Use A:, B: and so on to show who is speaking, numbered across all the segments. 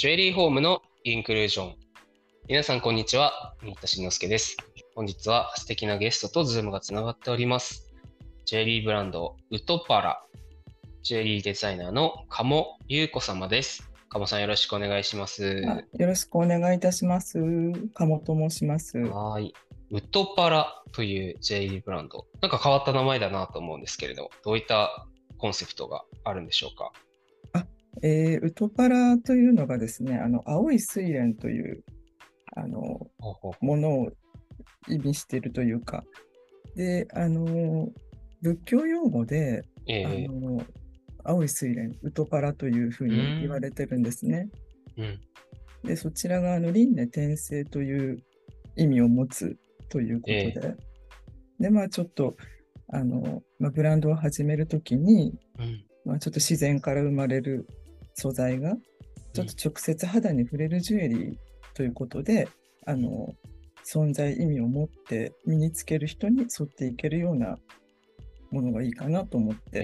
A: ジュエリーホームのインクルージョン。皆さん、こんにちは。新田慎之介です。本日は素敵なゲストとズームがつながっております。ジュエリーブランド、 Utopara。ジュエリーデザイナーの加茂雄子様です。加茂さん、よろしくお願いします。
B: あよろしくお願いいたします。加茂と申します。
A: はーい。 Utopara というジュエリーブランド。なんか変わった名前だなと思うんですけれど、どういったコンセプトがあるんでしょうか？
B: えーウトパラというのがですね、あの青い睡蓮というあのものを意味しているというか、で、あの仏教用語で、あ
A: ええ
B: の青い睡蓮、ウトパラというふうに言われてるんですね。
A: うん。
B: で、そちらがあの輪廻転生という意味を持つということで、
A: え
B: で、まあちょっとあの、まあ、ブランドを始めるときに、
A: うん。
B: まあ、ちょっと自然から生まれる素材がちょっと直接肌に触れるジュエリーということで、あの存在意味を持って身につける人に沿っていけるようなものがいいかなと思って、
A: え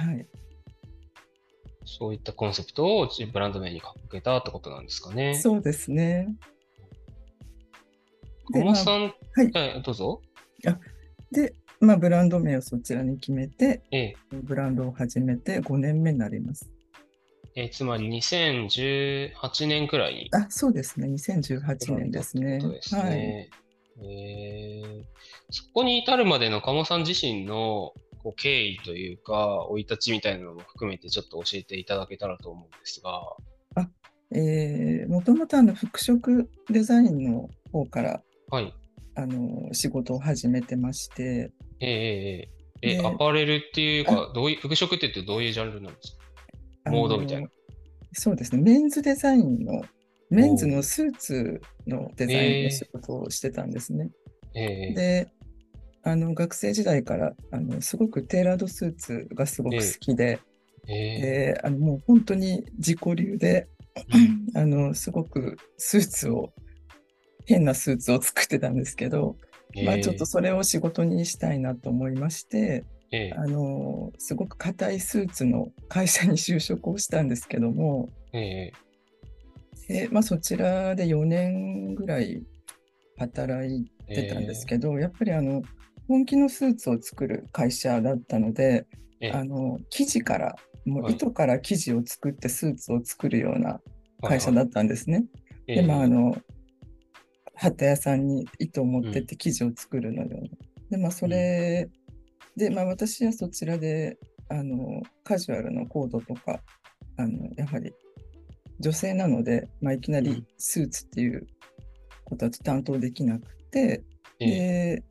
A: え
B: はい、
A: そういったコンセプトをブランド名にかけたってことなんですかね。
B: そうですね。で
A: 小野さん、
B: はい
A: はい、どうぞ。
B: で、まあ、ブランド名をそちらに決めて、
A: ええ
B: ブランドを始めて5年目になります。
A: えーつまり2018年くらいに
B: あ、そうですね。2018年ですね。はい。
A: ね。えーそこに至るまでの鴨さん自身のこう経緯というか、生い立ちみたいなのも含めてちょっと教えていただけたらと思うんですが。
B: えー、もともとあの服飾デザインの方から
A: はい。
B: あの仕事を始めてまして、
A: えーえーアパレルっていうか、どういう、服飾って言ってどういうジャンルなんですか？モードみたいな。
B: そうですね、メンズデザインの、メンズのスーツのデザインの仕事をしてたんですね。
A: えー
B: で、あの学生時代からあのすごくテーラードスーツがすごく好きで、
A: えー
B: であのもう本当に自己流で、
A: うん。
B: あのすごくスーツを、変なスーツを作ってたんですけど、まあ、ちょっとそれを仕事にしたいなと思いまして、
A: えー
B: あのすごく硬いスーツの会社に就職をしたんですけども、
A: え
B: でまあ、そちらで4年ぐらい働い
A: ー
B: てたんですけど、やっぱりあの本気のスーツを作る会社だったので、
A: えー
B: あの生地から、もう
A: はい。
B: 糸から生地を作ってスーツを作るような会社
A: はい。
B: だったんですね。
A: えー
B: で、まあ、あの、旗屋さんに糸を持ってって生地を作るのような。で、まあ、それで、まあ、私はそちらで、あの、カジュアルのコードとか、あの、やはり、女性なので、まあ、いきなり
A: うん。
B: スーツっていうことは担当できなくて、
A: えー
B: で、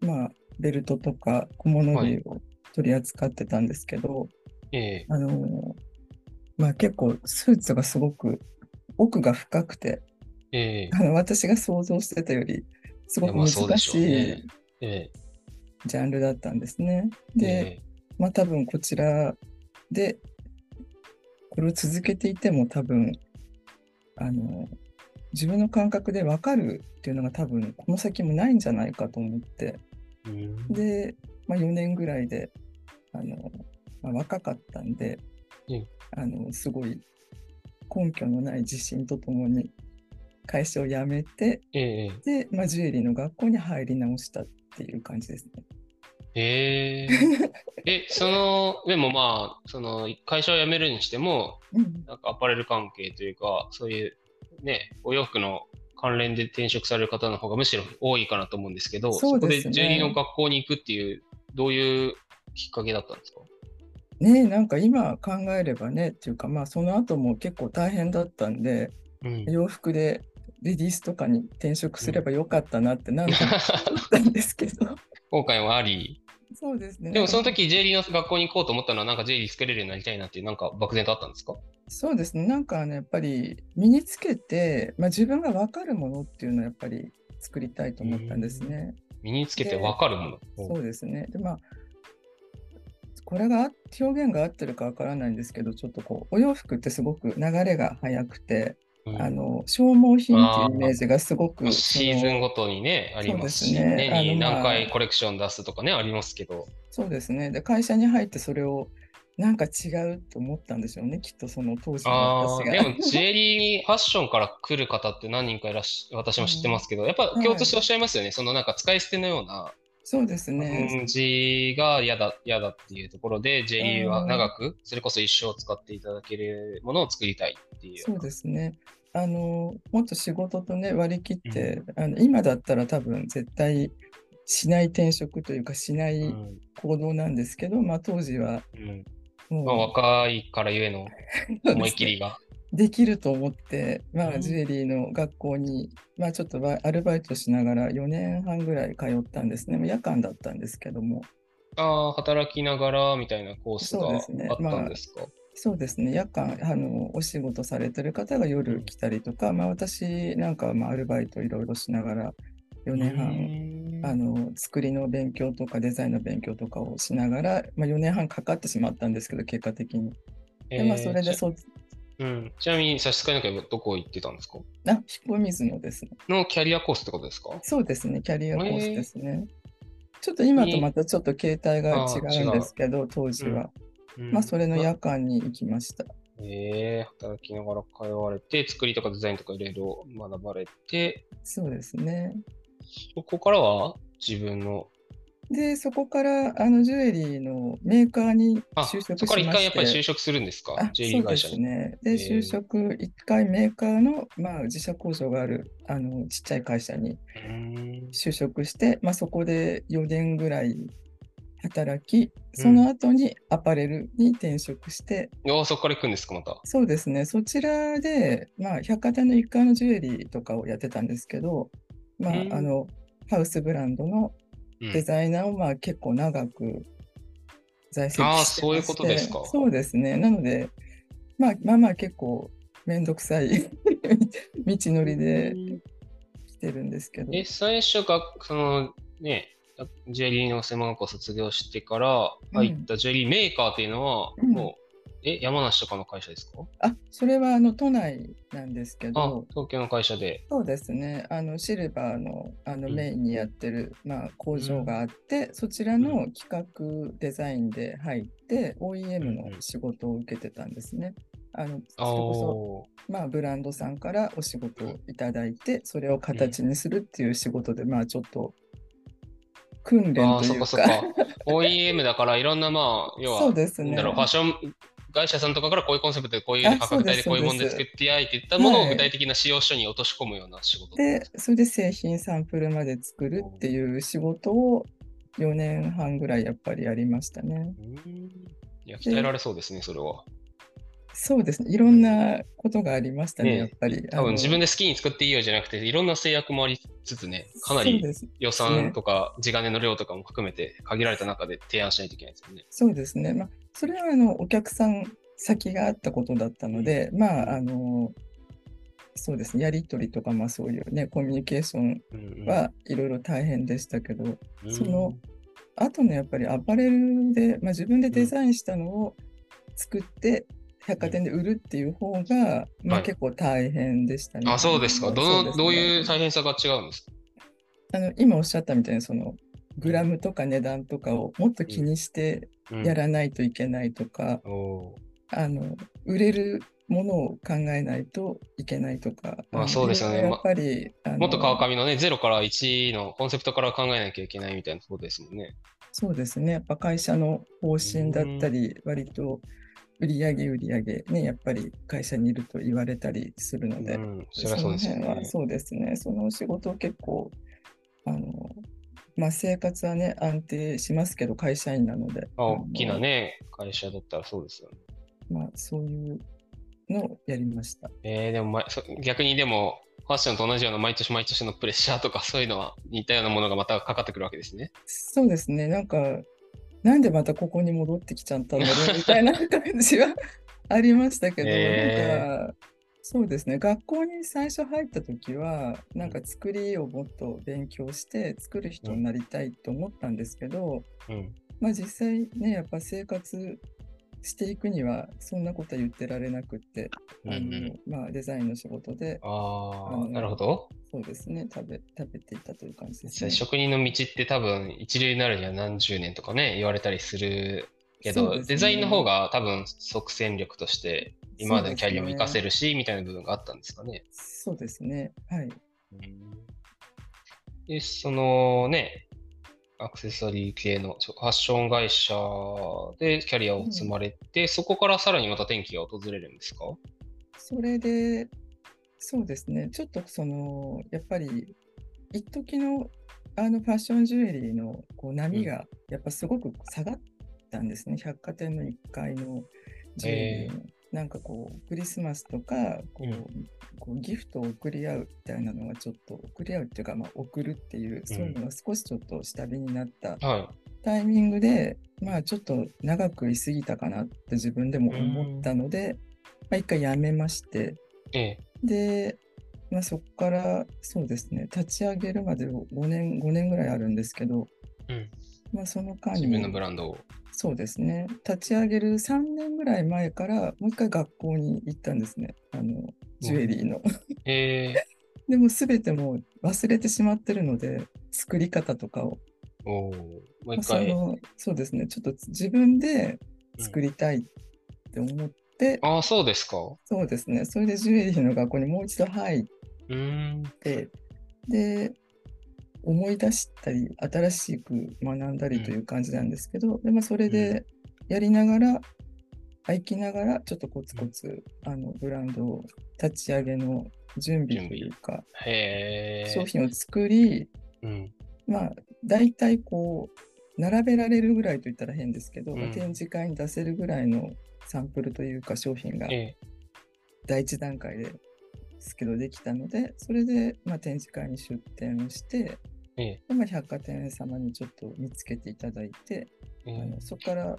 B: まあ、ベルトとか小物類を取り扱ってたんですけど、
A: えー
B: あの、まあ、結構スーツがすごく奥が深くて、
A: えー
B: あの私が想像してたよりすごく難
A: し
B: いジャンルだったんですね。
A: ー
B: で、
A: え
B: まあ多分こちらでこれを続けていても多分あの自分の感覚で分かるっていうのが多分この先もないんじゃないかと思って。
A: ーうん。
B: で、まあ、4年ぐらいであの、まあ、若かったんで、
A: うん
B: あのすごい根拠のない自信とともに会社を辞めて
A: えー
B: で、まあ、ジュエリーの学校に入り直したっていう感じですね。
A: え。ーえ、その、でもまあ、その、会社を辞めるにしても、
B: うん、
A: なんかアパレル関係というか、そういうね、お洋服の関連で転職される方の方がむしろ多いかなと思うんですけど、
B: そね。
A: こでジュエリーの学校に行くっていう、どういうきっかけだったんですか？
B: ねえなんか今考えればねっていうかまあその後も結構大変だったんで
A: うん。
B: 洋服でレディースとかに転職すればよかったなって何度も思ったんですけど。
A: 後悔はあり、
B: そうですね。
A: でもその時ジュエリーの学校に行こうと思ったのは、なんかジュエリー作れるようになりたいなっていう、なんか漠然とあったんですか？
B: そうですね。なんかねやっぱり身につけて、まあ、自分が分かるものっていうのをやっぱり作りたいと思ったんですね。
A: 身につけてわかるもの。
B: そうですね。で、まあ、これがあ表現が合ってるかわからないんですけど、ちょっとこう、お洋服ってすごく流れが速くて、
A: うん
B: あの消耗品っていうイメージがすごく、
A: シーズンごとにね、ありますし、
B: ね
A: 何回コレクション出すとかね、ありますけど。
B: そうですね。で、会社に入ってそれをなんか違うと思ったんでしょうね、きっとその当時の
A: ああ、
B: 私が。
A: でもジュエリーファッションから来る方って何人かいらっしゃ、私も知ってますけど、やっぱ共通しておっしゃいますよね。そのなんか使い捨てのような
B: そうですね。
A: 感じが嫌だ、嫌だっていうところで、ジュエリーは長く、それこそ一生使っていただけるものを作りたいっていう。
B: そうですね。あの、もっと仕事とね、割り切って、あの今だったら多分絶対しない転職というかしない
A: うん
B: 行動なんですけど、まあ当時は
A: うん
B: もう、
A: まあ、若いからゆえの思い切りが。
B: できると思って、まあ、
A: うん
B: ジュエリーの学校に、まあ、ちょっとアルバイトしながら4年半ぐらい通ったんですね。夜間だったんですけども。
A: ああ、働きながらみたいなコースがあったんですか？
B: そうですね。夜間、あの、お仕事されてる方が夜来たりとか、まあ、私なんかは、まあ、アルバイトいろいろしながら、4年半、あの、作りの勉強とかデザインの勉強とかをしながら、まあ、4年半かかってしまったんですけど、結果的に。で、まあ、それで
A: ち
B: そう、
A: うん、ちなみに差し支えなければどこ行ってたんですか？
B: あ、彦水野ですね。
A: のキャリアコースってことですか？
B: そうですね、キャリアコースですね。ちょっと今とまたちょっと形態が違うんですけど、当時は。
A: うん
B: まあ、それの夜間に行きました。
A: ええ働きながら通われて、作りとかデザインとかいろいろ学ばれて、
B: そうですね。
A: そこからは自分の、
B: で、そこからあのジュエリーのメーカーに
A: あ、
B: 就職しまして。
A: そこから一回やっぱり就職するんですか？
B: あ
A: ジュエリー会社に。
B: そうですね。で、
A: えー。
B: 就職、一回メーカーの、まあ、自社工場があるあのちっちゃい会社に就職して、まあ、そこで4年ぐらい働き、その後にアパレルに転職して、
A: あそこから行くんですか、また。
B: そうですね、そちらで、まあ、百貨店の1階のジュエリーとかをやってたんですけど、まあ
A: うん、
B: あのハウスブランドの
A: うん
B: デザイナーをまあ結構長く在籍してまして。
A: そういうことですか。
B: そうですね。なので、まあまあまあ結構めんどくさい 道のりで来てるんですけど。
A: え、最初が、そのね、ジュエリーの専門学校を卒業してから入ったジュエリーメーカーっていうのは、
B: うん。
A: もう、え、山梨とかの会社ですか？
B: あ、それはあの都内なんですけ
A: あ
B: ど、、
A: 東京の会社で。
B: そうですね。あのシルバーのあの
A: うん
B: メインにやってる、まあ、工場があって、そちらの企画デザインで入って、OEM の仕事を受けてたんですね。あのそれ
A: あ
B: こそ、
A: ー
B: まあ、ブランドさんからお仕事をいただいて、それを形にするっていう仕事で、まあちょっと訓練という
A: かそっか
B: か。
A: OEM だからいろんな、まあ、要は、ファッション会社さんとかからこういうコンセプトでこういう
B: あ
A: 価格帯でこういうもので作ってやいっていったもの
B: はい
A: を具体的な使用書に落とし込むような仕事。
B: で、それで製品サンプルまで作るっていう仕事を4年半ぐらいやっぱりやりましたね。
A: うんいや、鍛えられそうですね、それは。
B: そうですね。いろんなことがありましたね、
A: ね
B: やっぱり。
A: 多分自分
B: で
A: で好きに作っていいよじゃなくて、いろんな制約もありつつね、かなり予算とか地金の量とかも含めて限られた中で提案しないといけないですよね。
B: そうですね。まあ、それはあのお客さん先があったことだったので、まあ、あの、そうですね。やり取りとか、まあそういうね、コミュニケーション
A: うんうん
B: はいろいろ大変でしたけど、
A: うん
B: そのあとね、やっぱりアパレルで、まあ、自分でデザインしたのを作って、百貨店で売るっていう方が、まあ、
A: はい
B: 結構大変でしたね。
A: あ、そうですか。ど
B: うね
A: どういう大変さが違うんですか？
B: あの今おっしゃったみたいに、そのグラムとか値段とかをもっと気にして
A: うん
B: やらないといけないとか、
A: おー。
B: あの売れるものを考えないといけないとか、
A: まあ
B: の
A: そうですよね。
B: やっぱり、あの
A: もっと川上のね、0から1のコンセプトから考えなきゃいけないみたいなことですもんね。
B: そうですね、やっぱ会社の方針だったり、割と売り上げ売り上げ、ね、やっぱり会社にいると言われたりするので、
A: うん、そそうですよね。
B: の辺は。そうですね、その仕事結構、あのまあ、生活はね、安定しますけど、会社員なので、
A: まあ、
B: あ
A: 大きな
B: の
A: ね、会社だったらそうですよね。
B: まあ、そういうのをやりました。
A: えー、でも、逆にでも、ファッションと同じような毎年毎年のプレッシャーとかそういうのは似たようなものがまたかかってくるわけですね。
B: そうですね、なんか、なんでまたここに戻ってきちゃったんだろうみたいな感じはありましたけど、
A: へー
B: なんか、そうですね、学校に最初入った時は、なんか作りをもっと勉強して、作る人になりたいと思ったんですけど、
A: うん。
B: まあ実際ね、やっぱ生活していくには、そんなことは言ってられなくって、
A: うんう
B: あの
A: ん、
B: まあデザインの仕事で、
A: ああ、なるほど。
B: そうですね、食べ、食べていたという感じですね。
A: 職人の道って多分一流になるには何十年とかね、言われたりするけど、
B: ね
A: デザインの方が多分即戦力として今までのキャリアも活かせるし、みたいな部分があったんですかね。
B: そうですね。はい。
A: で、そのね、アクセサリー系のファッション会社でキャリアを積まれて、そこからさらにまた転機が訪れるんですか？
B: それで、そうですね。ちょっとその、やっぱり、一時のあのファッションジュエリーのこう波がやっぱすごく下がったんですね。百貨店の1階のジュエリーの。なんかこう、クリスマスとかこう、
A: うん
B: こうギフトを送り合うみたいなのがちょっと、送り合うっていうか、まあ、送るっていう、そういうのが少しちょっと下火になった
A: は
B: タイミングで、まあちょっと長く居すぎたかなって自分でも思ったので、まあ一回やめまして、
A: い。ええ。
B: で、まあそこからそうですね、立ち上げるまで5年、5年ぐらいあるんですけど、
A: うん。
B: まあその間に
A: 自分のブランドを。
B: そうですね、立ち上げる3年ぐらい前からもう一回学校に行ったんですね、あの、ジュエリーの。
A: ええ
B: でも全てもう忘れてしまってるので、作り方とかを。
A: おーもう
B: まあ
A: 一回。
B: そのそうですね、ちょっと自分で作りたいって思って、
A: ああ、そうですか。
B: そうですね、それでジュエリーの学校にもう一度入っ
A: うーん。
B: て、で、思い出したり、新しく学んだりという感じなんですけど、でまあ、それでやりながら、生きながら、ちょっとコツコツ、あのブランドを立ち上げの準備というか。商品を作り、
A: うん。
B: まあ、大体こう、並べられるぐらいと言ったら変ですけど、
A: うん
B: まあ展示会に出せるぐらいのサンプルというか商品が
A: ええ。
B: 第一段階ですけどできたので、それでまあ展示会に出展をして、
A: ええ。
B: 百貨店様にちょっと見つけていただいて、
A: ええ。
B: あのそこから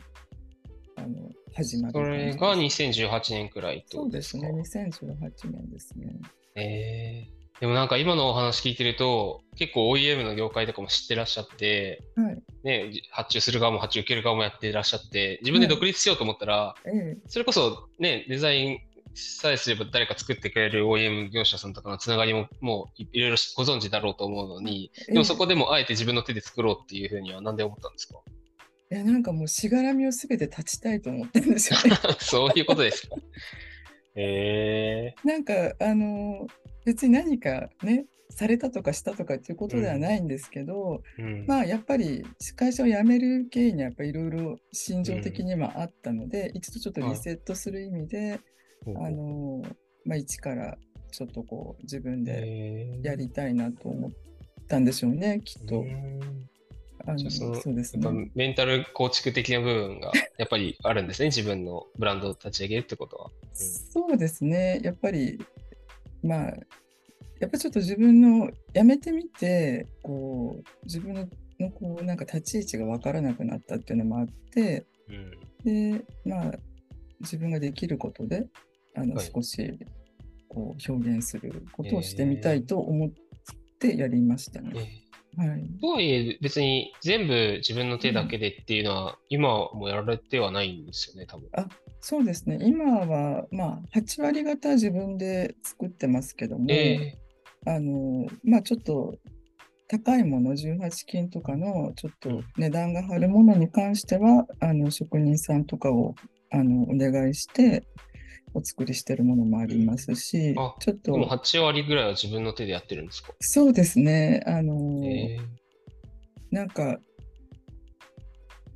B: あの始まる
A: それが2018年くらいって
B: そうですね、2018年ですね。
A: ええ。でもなんか今のお話聞いてると、結構 OEM の業界とかも知ってらっしゃって、
B: はい。
A: ね、発注する側も発注受ける側もやってらっしゃって、自分で独立しようと思ったら、
B: ええ。
A: それこそね、デザインさえすれば誰か作ってくれる OEM 業者さんとかのつながりももういいろいろご存知だろうと思うのに、でもそこでもあえて自分の手で作ろうっていうふうにはなんで思ったんですか？
B: いや、なんかもうしがらみをすべて断ちたいと思ったんですよね。
A: そういうことですか？へえ。
B: なんか、あの、別に何かね、されたとかしたとかっていうことではないんですけど、
A: うん。
B: まあやっぱり会社を辞める経緯にはやっぱりいろいろ心情的にはあったので、一度ちょっとリセットする意味で、あの、まあ一からちょっとこう自分でやりたいなと思ったんでしょうね、きっと
A: う。ん
B: あの
A: そ
B: うですね。
A: メンタル構築的な部分がやっぱりあるんですね、自分のブランドを立ち上げるってことは。
B: そうですね。やっぱり、まあ、やっぱちょっと自分の辞めてみて、こう、自分のこう、なんか立ち位置が分からなくなったっていうのもあって、
A: うん
B: で、まあ、自分ができることで、あの、
A: はい
B: 少し、こう、表現することをしてみたいと思ってやりましたね。
A: ええ
B: はい。
A: とはいえ、別に全部自分の手だけでっていうのは、今もやられてはないんですよね、多分。
B: そうですね。今は、まあ、8割方自分で作ってますけども、
A: え
B: あの、まあちょっと高いもの、18金とかのちょっと値段が張るものに関しては、あの職人さんとかをあのお願いしてお作りしてるものもありますし
A: あ、
B: ちょっと、
A: 8割ぐらいは自分の手でやってるんですか？
B: そうですね、あの、
A: え
B: なんか、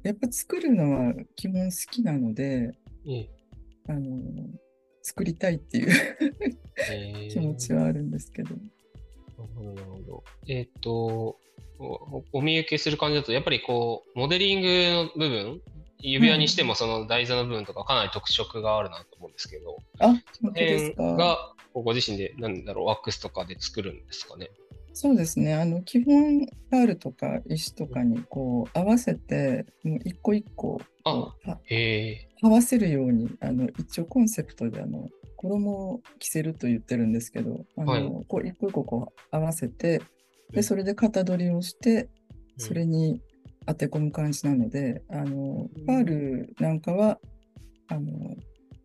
B: やっぱ作るのは基本好きなので、
A: ええ。
B: あの、作りたいっていう
A: ええ
B: 気持ちはあるんですけど。
A: なるほど、なるほど。えっ、とお、お見受けする感じだと、やっぱりこう、モデリングの部分、指輪にしてもその台座の部分とかかなり特色があるなと思うんですけど、
B: あ、本当ですか？
A: がご自身で、なんだろう、ワックスとかで作るんですかね？
B: そうですね。あの、基本、パールとか石とかにこう合わせて、もう一個一個こうは
A: へえ。
B: 合わせるように、あの、一応コンセプトで、あの、衣を着せると言ってるんですけど、あの、
A: はい
B: こう一個一個こう合わせて、で、
A: うん
B: それで型取りをして、
A: うん
B: それに当て込む感じなので、あの
A: うん、
B: パールなんかは、あの、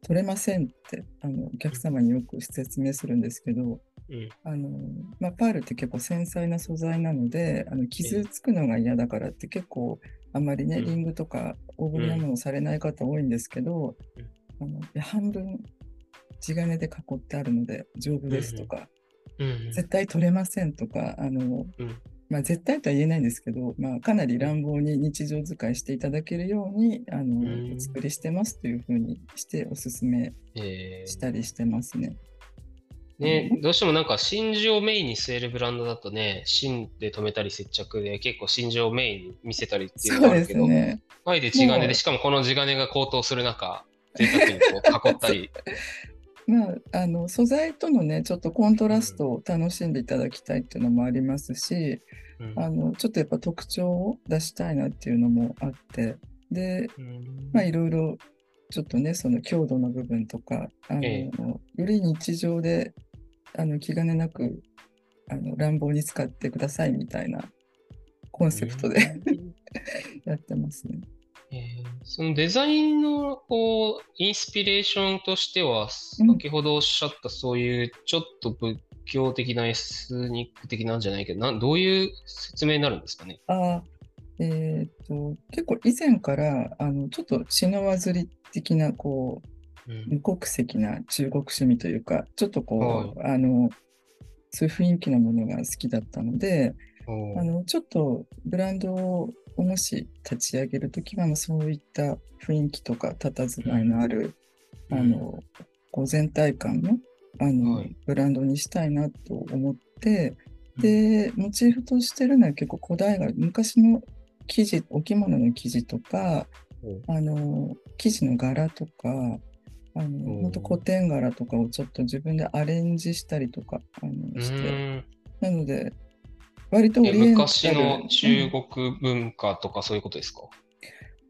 B: 取れませんって、あの、お客様によく説明するんですけど、
A: うん。
B: あの、まあ、パールって結構繊細な素材なので、あの傷つくのが嫌だからって結構あまりね、
A: うん。
B: リングとか大ぶりなものをされない方多いんですけど、あのいや半分地金で囲ってあるので丈夫ですとか、
A: うん。
B: 絶対取れませんとか、あの
A: うん
B: まあ、絶対とは言えないんですけど、まあ、かなり乱暴に日常使いしていただけるようにあの、
A: うん
B: お作りしてますというふうにしておすすめ
A: えー
B: したりしてますね。
A: ね、どうしてもなんか真珠をメインに据えるブランドだとね、芯で留めたり接着で結構真珠をメインに見せたりっていうのがあるけど、
B: すね。
A: あえて地金で、しかもこの地金が高騰する中、贅沢にこう 囲ったり。
B: まあ、あの素材とのねちょっとコントラストを楽しんでいただきたいっていうのもありますし、
A: うん。
B: あのちょっとやっぱ特徴を出したいなっていうのもあってで
A: うん。
B: まあいろいろちょっとねその強度の部分とかあの、
A: え
B: より日常であの気兼ねなくあの乱暴に使ってくださいみたいなコンセプトで
A: うん。
B: やってますね。
A: えーそのデザインのこうインスピレーションとしては、
B: うん
A: 先ほどおっしゃったそういうちょっと仏教的なエスニック的なんじゃないけど、なんどういう説明になるんですかね？
B: あえーと結構以前からあのちょっとシノワズリ的なこう
A: うん
B: 無国籍な中国趣味というかちょっとこう、
A: は
B: あのそういう雰囲気のものが好きだったのであのちょっとブランドをもし立ち上げるときは、まあ、そういった雰囲気とか佇まいのある、
A: うん。
B: あのこう全体感のあの、
A: はい。
B: ブランドにしたいなと思ってでモチーフとしてるのは結構古代が昔の生地お着物の生地とか
A: お
B: あの生地の柄とかあの
A: お
B: 本当古典柄とかをちょっと自分でアレンジしたりとかあの
A: う
B: して。なので割と
A: 昔の中
B: うん
A: 国文化とかそういうことですか、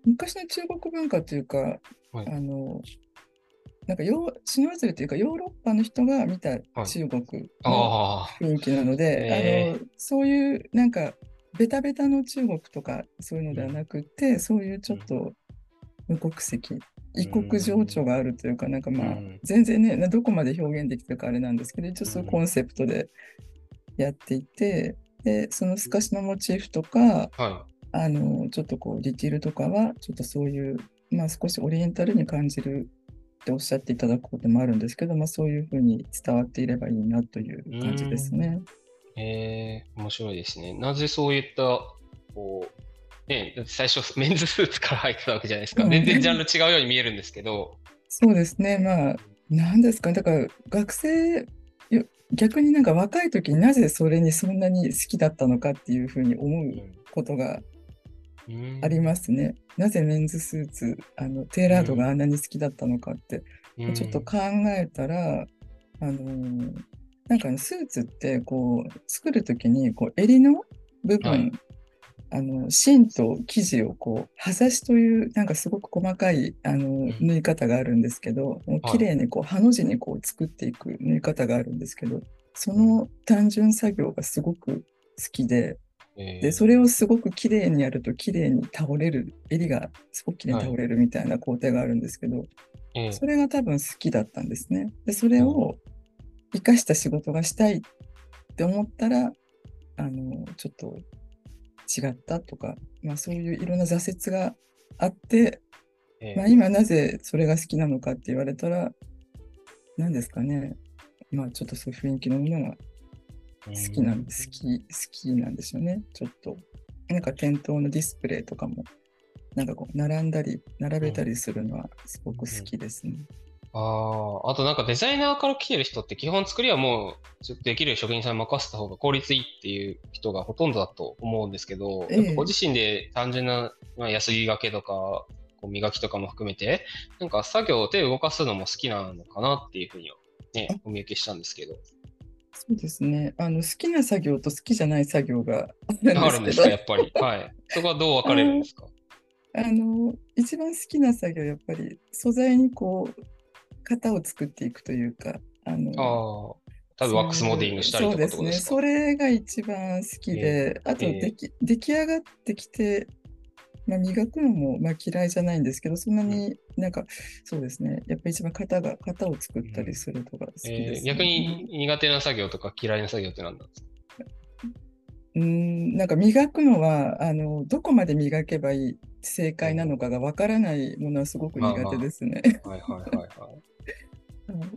B: 昔の中国文化というか、
A: はい。
B: あのなんかシノワズルというかヨーロッパの人が見た中国の
A: あ
B: 雰囲気なので、
A: へー。
B: あのそういうなんかベタベタの中国とかそういうのではなくて、そういうちょっと無国籍異国情緒があるというか、なんかまあ、
A: うん。
B: 全然ねなどこまで表現できてるかあれなんですけど一応そういうコンセプトでやっていて、でその透かしのモチーフとか
A: あ、は
B: あのちょっとこうディティールとかはちょっとそういう、まあ、少しオリエンタルに感じるっておっしゃっていただくこともあるんですけど、まあ、そういうふうに伝わっていればいいなという感じですね。
A: い。えー、面白いですね。なぜそういった、こう、ね、最初 メンズスーツから入ってたわけじゃないですか。
B: うん
A: 全然ジャンル違うように見えるんですけど、
B: そうですね、まあ、なんですかね、だから学生、よ逆になんか若い時になぜそれにそんなに好きだったのかっていうふうに思うことが
A: うん。
B: ありますね。なぜメンズスーツ、あのテーラードがあんなに好きだったのかって、
A: うん。
B: ちょっと考えたら、あのーなんかねスーツってこう作る時にこう襟の部分、
A: はい
B: あの芯と生地をこうはざしというなんかすごく細かいあの
A: ん。
B: 縫い方があるんですけど、もう綺麗にこうハの字にこう作っていく縫い方があるんですけどその単純作業がすごく好きで
A: えー。
B: でそれをすごく綺麗にやると綺麗に倒れる襟がすごく綺麗に倒れるみたいな工程があるんですけど、
A: えー
B: それが多分好きだったんですね。で、それを生かした仕事がしたいって思ったら、あの、ちょっと違ったとか、まあそういういろんな挫折があって、
A: えー
B: まあ今なぜそれが好きなのかって言われたら、何ですかね。まあちょっとそういう雰囲気のものが好きなんで、好き、好きなんですよね。ちょっと。なんか店頭のディスプレイとかも、なんかこう、並んだり、並べたりするのはすごく好きですね。
A: ああ、あとなんかデザイナーから来てる人って基本作りはもうできる職人さんに任せた方が効率いいっていう人がほとんどだと思うんですけど、
B: え
A: ご自身で単純な、まあ、安着掛けとか、こう磨きとかも含めて、なんか作業を手を動かすのも好きなのかなっていうふうにはね、お見受けしたんですけど。
B: そうですね。あの好きな作業と好きじゃない作業があるんです
A: か、やっぱり。はい。そこはどう分かれるんですか？
B: あの一番好きな作業はやっぱり素材にこう型を作っていくというか、あの
A: ああ、多分ワックスモディングしたりとか
B: そうですね。それが一番好きで、あと
A: ええ
B: でき、出来上がってきて、まあ、磨くのもまあ嫌いじゃないんですけど、そんなになんか、そうですね。やっぱり一番型が、型を作ったりするのが好きです、ね
A: えー逆に苦手な作業とか嫌いな作業って何なんですか？
B: うんなんか磨くのはあのどこまで磨けばいい正解なのかがわからないものはすごく苦手ですね。
A: はいはいはいはい。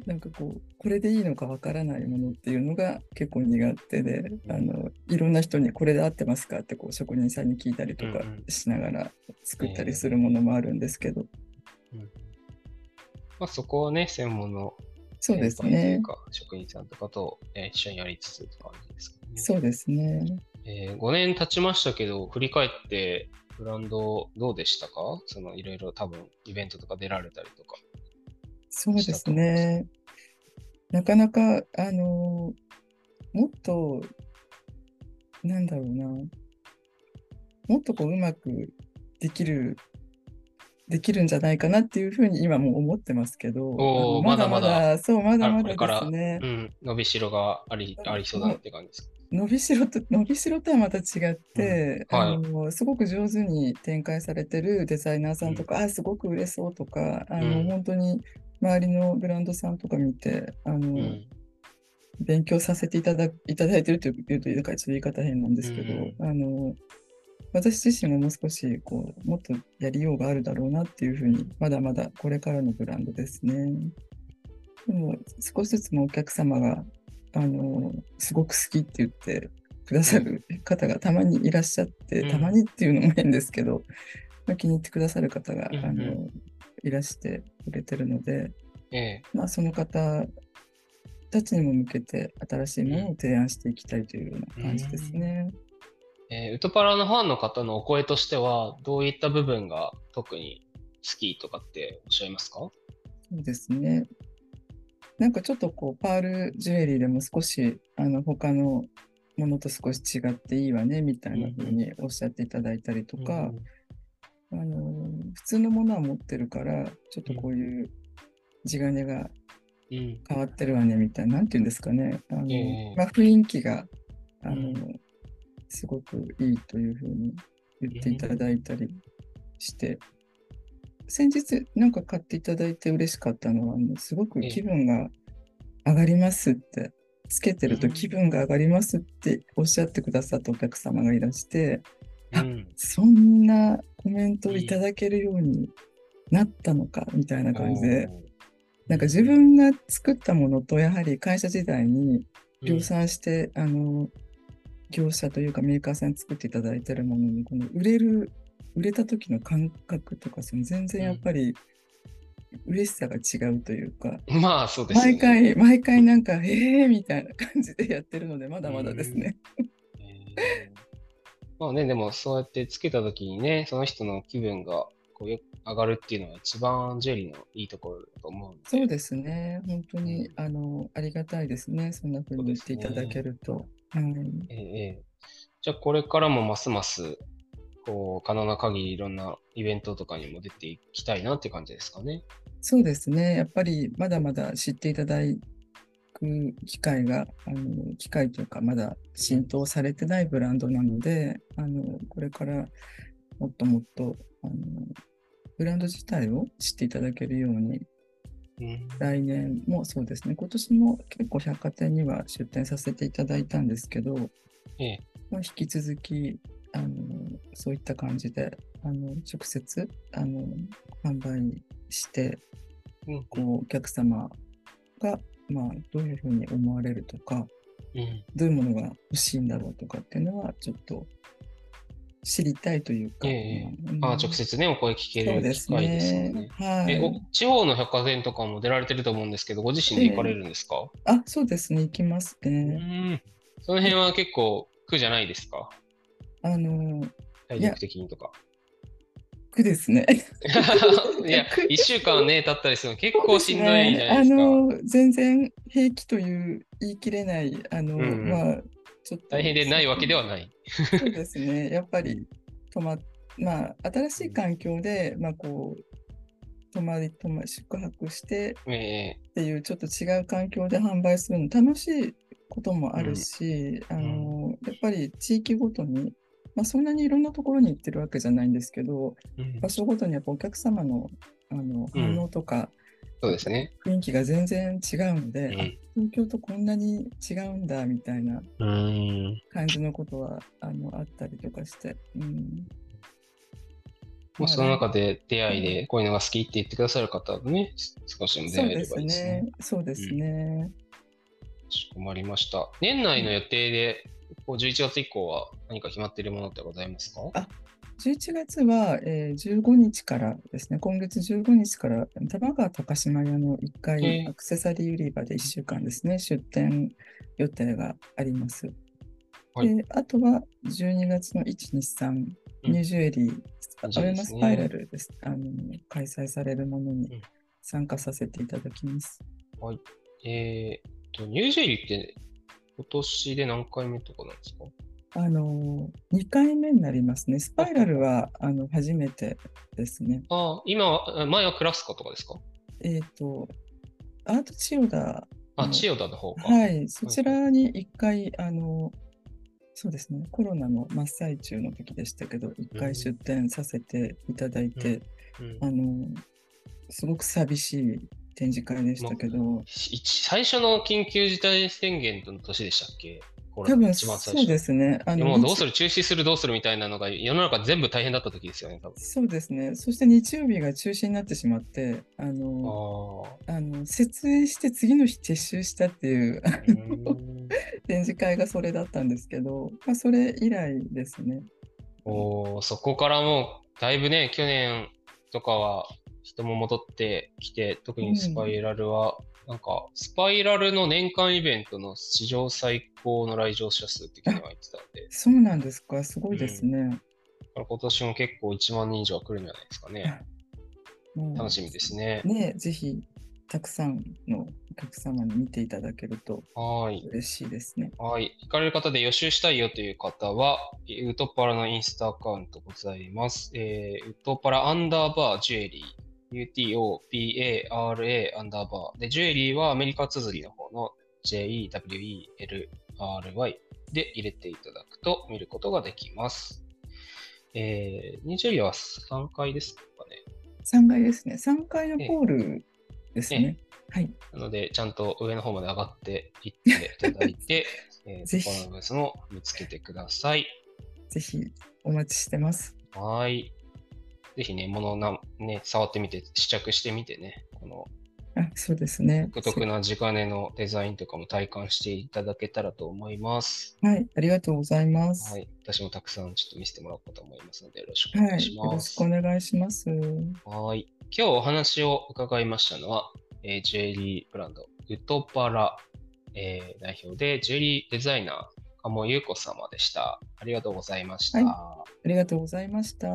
B: なんかこうこれでいいのかわからないものっていうのが結構苦手で、あのいろんな人にこれで合ってますかってこう職人さんに聞いたりとかしながら作ったりするものもあるんですけど。
A: うんまあ、そこはね、専門の
B: そうですね。
A: 職人さんとかと、えー、一緒にやりつつって感じですかね。
B: そうですね。
A: えー、5年経ちましたけど、振り返ってブランドどうでしたか？そのいろいろ多分イベントとか出られたりとか。
B: そうですね。なかなか、あの、もっと、なんだろうな、もっとこううまくできる、できるんじゃないかなっていうふうに今も思ってますけど、まだまだ、そう、まだまだですね。
A: うん、伸びしろがありありそうだなって感じですか？
B: 伸びしろと伸びしろとはまた違って、うんはい、あのすごく上手に展開されてるデザイナーさんとか、うん、あすごく売れそうとかあの、うん、本当に周りのブランドさんとか見て、あの、うん、勉強させていただいただいてるというと、いうかちょっと言い方変なんですけど、うん、あの、私自身ももう少しこうもっとやりようがあるだろうなっていうふうに、まだまだこれからのブランドですね。でも少しずつもお客様があのすごく好きって言ってくださる方がたまにいらっしゃって、うん、たまにっていうのも変ですけど、まあ、気に入ってくださる方が、うん、あのいらしてくれてるので、ええ、まあ、その方たちにも向けて新しいものを提案していきたいというような感じですね。
A: えー、ウトパラのファンの方のお声としては、どういった部分が特に好きとかっておっしゃいますか？
B: そうですね。なんかちょっとこう、パールジュエリーでも少し、あの、他のものと少し違っていいわね、みたいな風におっしゃっていただいたりとか、うんうんあの普通のものは持ってるからちょっとこういう地金が変わってるわねみたいな、うん、ていうんですかね。あの、えー、まあ、雰囲気があの、うん、すごくいいというふうに言っていただいたりして、先日なんか買っていただいて嬉しかったのはあのすごく気分が上がりますって、つけてると気分が上がりますっておっしゃってくださったお客様がいらして、うん、そんなコメントをいただけるようになったのかみたいな感じで、なんか自分が作ったものとやはり会社時代に量産して、うん、あの業者というかメーカーさんに作っていただいてるものにこの売れる売れた時の感覚とかその全然やっぱり嬉しさが違うというか、
A: うん、まあそうです、
B: ね、毎回毎回なんか「えー」みたいな感じでやってるのでまだまだですね。
A: えーまあね、でもそうやってつけた時にね、その人の気分がこうよ上がるっていうのは一番ジェリーのいいところだと思うんで。
B: そうですね。本当に、うん、あのありがたいですね。そんな風に言っていただけると。ね、はい、
A: ええじゃあこれからもますますこう可能な限りいろんなイベントとかにも出ていきたいなって感じですかね。
B: そうですね。やっぱりまだまだ知っていただいく機会が、あの機会というか、まだ浸透されてないブランドなので、あのこれからもっともっとあのブランド自体を知っていただけるように、うん、来年もそうですね、今年も結構百貨店には出店させていただいたんですけど、ええ、まあ、引き続きあのそういった感じであの直接あの販売して、うん、こうお客様がまあ、どういうふうに思われるとか、うん、どういうものが欲しいんだろうとかっていうのは、ちょっと知りたいというか。え
A: ー、うん、あ直接ね、お声聞ける機会ですよね。ねはい、え地方の百貨店とかも出られてると思うんですけど、ご自身で行かれるんですか、
B: えー、あそうですね、行きますね。
A: その辺は結構苦じゃないですか？
B: あの
A: 体力的にとか。
B: 苦ですね。
A: いや、1週間ね、経ったりするの結構しんどいじゃないですか。
B: すね、あの全然平気という言い切れない、あの、うん、まあ、
A: ちょっと。大変でないわけではない。
B: そうですね。やっぱり、泊ま、まあ、新しい環境で、まあ、こう、泊まり、泊まり、宿泊してっていう、ちょっと違う環境で販売するの楽しいこともあるし、うん、あの、やっぱり地域ごとに、まあ、そんなにいろんなところに行ってるわけじゃないんですけど、うん、場所ごとにやっぱお客様のあの反応とか、
A: そうですね。
B: 雰囲気が全然違うので、
A: うん
B: あ東京とこんなに違うんだみたいな。感じのことはあのあったりとかして。うん
A: もうその中で出会いでこういうのが好きって言ってくださる方がね、少しでも出
B: そうで
A: 会えればいいです
B: すね
A: ね。。
B: そうですね。
A: かしこまりました。年内の予定で、こう11月以降は何か決まっているものってございますか？
B: あ11月は、えー15日からですね、今月15日から玉川高島屋の1
A: え
B: 階
A: ー。
B: アクセサリー売り場で1週間ですね、出店予定があります。
A: はい。
B: であとは12月の1、2、3、
A: うん。
B: ニュージュエリー、ア
A: ジュエリーですね。
B: ベマスパイラルです。あの開催されるもの
A: うん。
B: に参加させていただきます。
A: えーっと、ニュージェリーって今年で何回目とかなんですか？
B: あの2回目になりますね。スパイラルはあの初めてですね。
A: ああ、今は、前はクラスコとかですか？
B: えっ、と、アート千代田
A: あ、
B: うん
A: 千代田の方か。
B: はい、そちらに一回、あの、そうですね、コロナの真っ最中の時でしたけど、一回出展させていただいて、
A: うん
B: あの、すごく寂しい展示会でしたけど、
A: 一最初の緊急事態宣言の年でしたっけ？
B: 多分そうですね、あの、
A: もうどうす
B: 日
A: る中止するどうするみたいなのが世の中全部大変だった時ですよね、多分。
B: そうですね、そして日曜日が中止になってしまって、あの、
A: あ
B: あの設営して次の日撤収したっていう 展示会がそれだったんですけど、まあ、それ以来ですね。
A: おーそこからもう、だいぶね、去年とかは人も戻ってきて、特にスパイラルは、なんか、スパイラルの年間イベントの史上最高の来場者数って昨日は言ってたんで、
B: そうなんですか、すごいですね。
A: だから今年も結構1万人以上は来るんじゃないですかね。楽しみですね。
B: ね、ぜひたくさんのお客様に見ていただけると。嬉しいですね。
A: はい。行かれる方で予習したいよという方は、ウトパラのインスタアカウントございます。えー、ウトパラアンダーバージュエリー、UTOPARA アンダーバー。で、ジュエリーはアメリカ綴りの方の JEWELRY で入れていただくと見ることができます。えー、ニジェリーは3階ですかね。
B: 3階ですね。3階のホールですね。はい。
A: なので、ちゃんと上の方まで上がっていっていただいて、えー、
B: ぜひ
A: トパラのブースも見つけてください。
B: ぜひお待ちしてます。
A: はい。ぜひね、物をな、ね、触ってみて、試着してみてね、この
B: あ、そうですね。
A: 独特な直根のデザインとかも体感していただけたらと思います。
B: はい。ありがとうございます。
A: はい。私もたくさんちょっと見せてもらおうかと思いますので、よろしくお
B: はい。
A: 願いします。
B: よろしくお願いします。
A: はい。今日お話を伺いましたのは、えージュエリーブランド、ウトパラ、えー代表でジュエリーデザイナー、鴨優子様でした。ありがとうございました。
B: ありがとうございました。